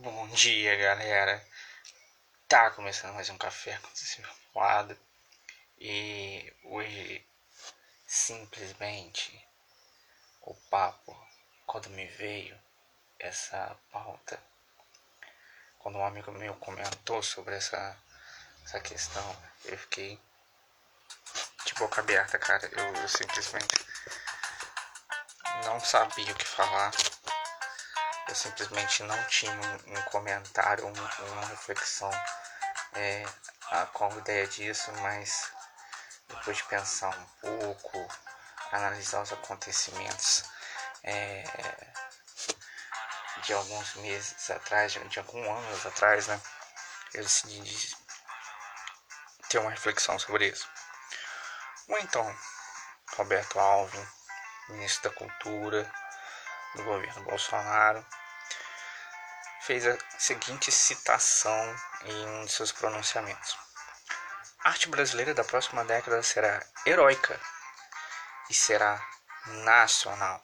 Bom dia, galera. Tá começando mais um café com lado e hoje simplesmente o papo quando me veio essa pauta, quando um amigo meu comentou sobre essa essa questão, eu fiquei de boca aberta, cara. Eu, eu simplesmente não sabia o que falar eu simplesmente não tinha um, um comentário, um, uma reflexão é, a, com a ideia disso, mas depois de pensar um pouco, analisar os acontecimentos é, de alguns meses atrás, de, de alguns anos atrás, né, eu decidi ter uma reflexão sobre isso. Ou então, Roberto Alvin, ministro da Cultura do governo Bolsonaro, fez a seguinte citação em um de seus pronunciamentos: A arte brasileira da próxima década será heróica e será nacional.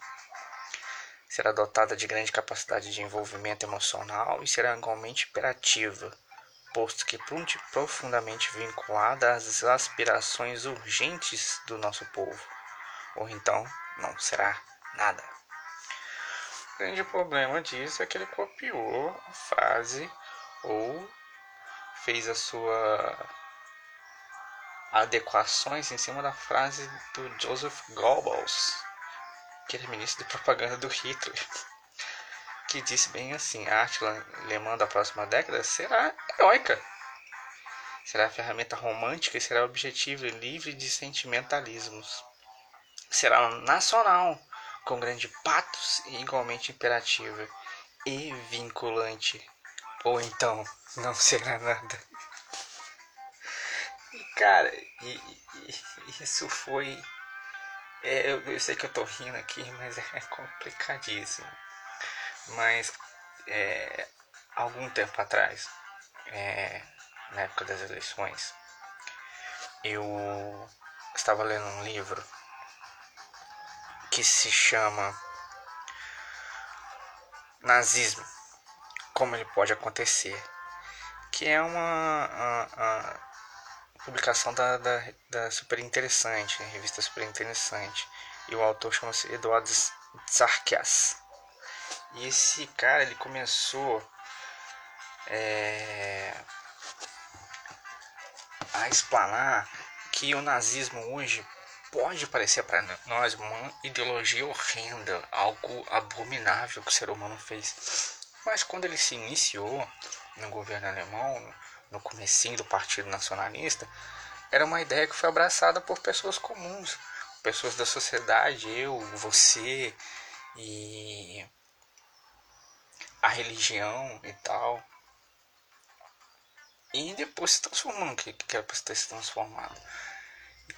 Será dotada de grande capacidade de envolvimento emocional e será igualmente imperativa, posto que profundamente vinculada às aspirações urgentes do nosso povo. Ou então não será nada. O grande problema disso é que ele copiou a frase ou fez a sua adequações em cima da frase do Joseph Goebbels, que era ministro de propaganda do Hitler, que disse bem assim: a arte alemã da próxima década será heróica, será ferramenta romântica e será objetiva e livre de sentimentalismos, será nacional com grande patos e igualmente imperativa e vinculante. Ou então, não será nada. E, cara, e, e, isso foi. É, eu, eu, sei que eu tô rindo aqui, mas é complicadíssimo. Mas, é, algum tempo atrás, é, na época das eleições, eu estava lendo um livro que se chama Nazismo, como ele pode acontecer, que é uma, uma, uma publicação da, da, da, Super Interessante, revista Super Interessante, e o autor chama-se Eduardo Zarkias. E esse cara ele começou é, a explanar que o nazismo hoje pode parecer para nós uma ideologia horrenda, algo abominável que o ser humano fez. Mas quando ele se iniciou no governo alemão, no comecinho do Partido Nacionalista, era uma ideia que foi abraçada por pessoas comuns, pessoas da sociedade, eu, você e a religião e tal. E depois se transformou no que, que era para ter se transformado.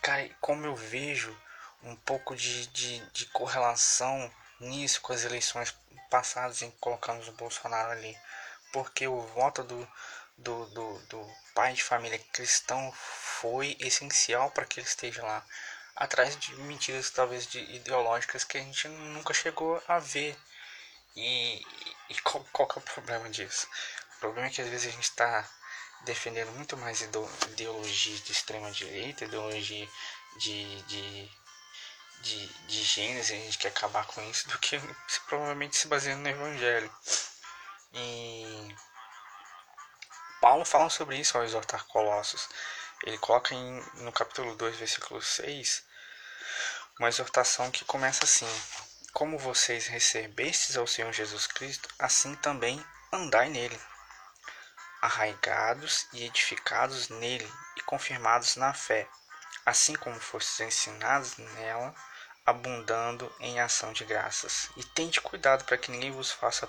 Cara, como eu vejo um pouco de, de, de correlação nisso com as eleições passadas em colocando o Bolsonaro ali. Porque o voto do, do, do, do pai de família cristão foi essencial para que ele esteja lá. Atrás de mentiras talvez de ideológicas que a gente nunca chegou a ver. E, e qual, qual é o problema disso? O problema é que às vezes a gente está defendendo muito mais ideologia de extrema direita, ideologia de, de, de, de gêneros, a gente quer acabar com isso, do que se, provavelmente se baseando no Evangelho. E Paulo fala sobre isso ao exortar Colossos. Ele coloca em, no capítulo 2, versículo 6, uma exortação que começa assim: Como vocês recebestes ao Senhor Jesus Cristo, assim também andai nele arraigados e edificados nele e confirmados na fé, assim como fostes ensinados nela, abundando em ação de graças. E tende cuidado para que ninguém vos faça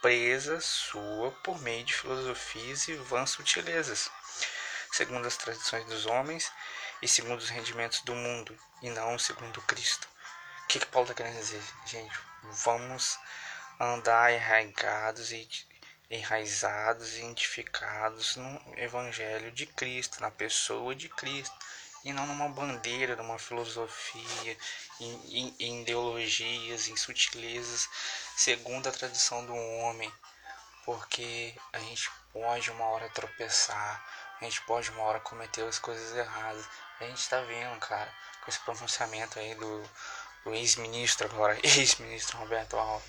presa sua por meio de filosofias e vãs sutilezas, segundo as tradições dos homens e segundo os rendimentos do mundo, e não segundo Cristo. O que, que Paulo está querendo dizer, gente? Vamos andar arraigados e enraizados e identificados no Evangelho de Cristo, na pessoa de Cristo, e não numa bandeira, numa filosofia, em, em ideologias, em sutilezas, segundo a tradição do homem. porque a gente pode uma hora tropeçar, a gente pode uma hora cometer as coisas erradas. A gente tá vendo, cara, com esse pronunciamento aí do, do ex-ministro agora, ex-ministro Roberto Alves,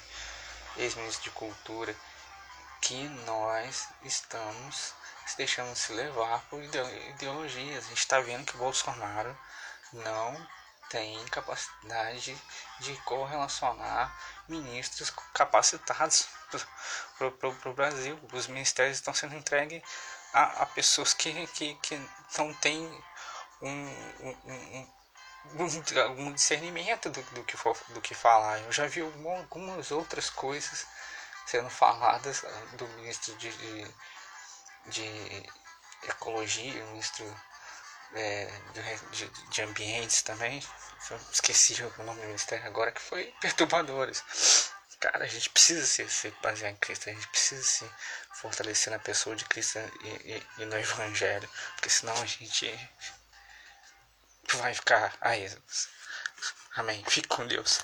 ex-ministro de Cultura, que nós estamos deixando se levar por ideologias. A gente está vendo que Bolsonaro não tem capacidade de correlacionar ministros capacitados para o Brasil. Os ministérios estão sendo entregues a, a pessoas que, que, que não têm um, um, um, um discernimento do, do, que for, do que falar. Eu já vi algumas outras coisas sendo faladas do ministro de, de, de Ecologia, ministro é, de, de, ambientes também, esqueci o nome do ministério agora, que foi perturbadores. Cara, a gente precisa se, se basear em Cristo, a gente precisa se fortalecer na pessoa de Cristo e, e, e no Evangelho, porque senão a gente vai ficar a Amém. Fique com Deus.